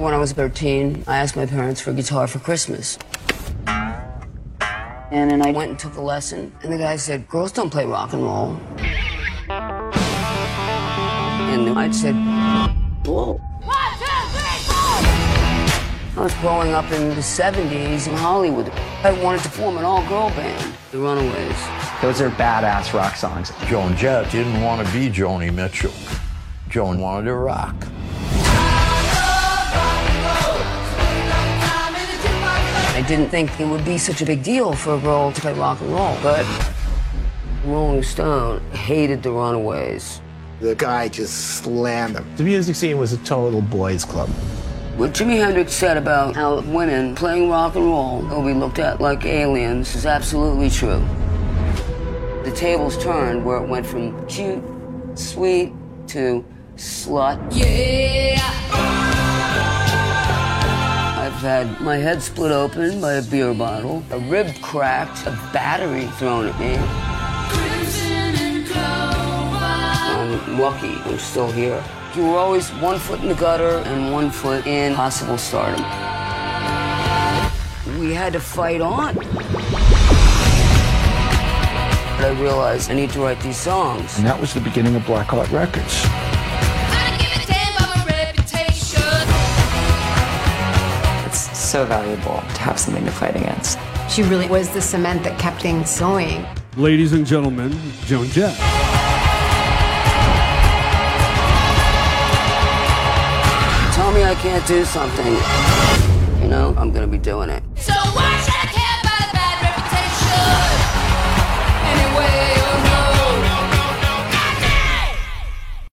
When I was 13, I asked my parents for a guitar for Christmas. And then I went and took a lesson, and the guy said, Girls don't play rock and roll. And I said, Whoa. I was growing up in the 70s in Hollywood. I wanted to form an all girl band, the Runaways. Those are badass rock songs. Joan Jett didn't want to be Joni Mitchell. Joan wanted to rock. Didn't think it would be such a big deal for a girl to play rock and roll, but Rolling Stone hated the Runaways. The guy just slammed them. The music scene was a total boys' club. What Jimi Hendrix said about how women playing rock and roll will be looked at like aliens is absolutely true. The tables turned where it went from cute, sweet, to slut. Yeah. I've had my head split open by a beer bottle, a rib cracked, a battery thrown at me. I'm lucky I'm still here. You were always one foot in the gutter and one foot in possible stardom. We had to fight on. I realized I need to write these songs. And that was the beginning of Blackheart Records. So valuable to have something to fight against. She really was the cement that kept things going. Ladies and gentlemen, Joan Jett. Tell me I can't do something. You know, I'm gonna be doing it. So why should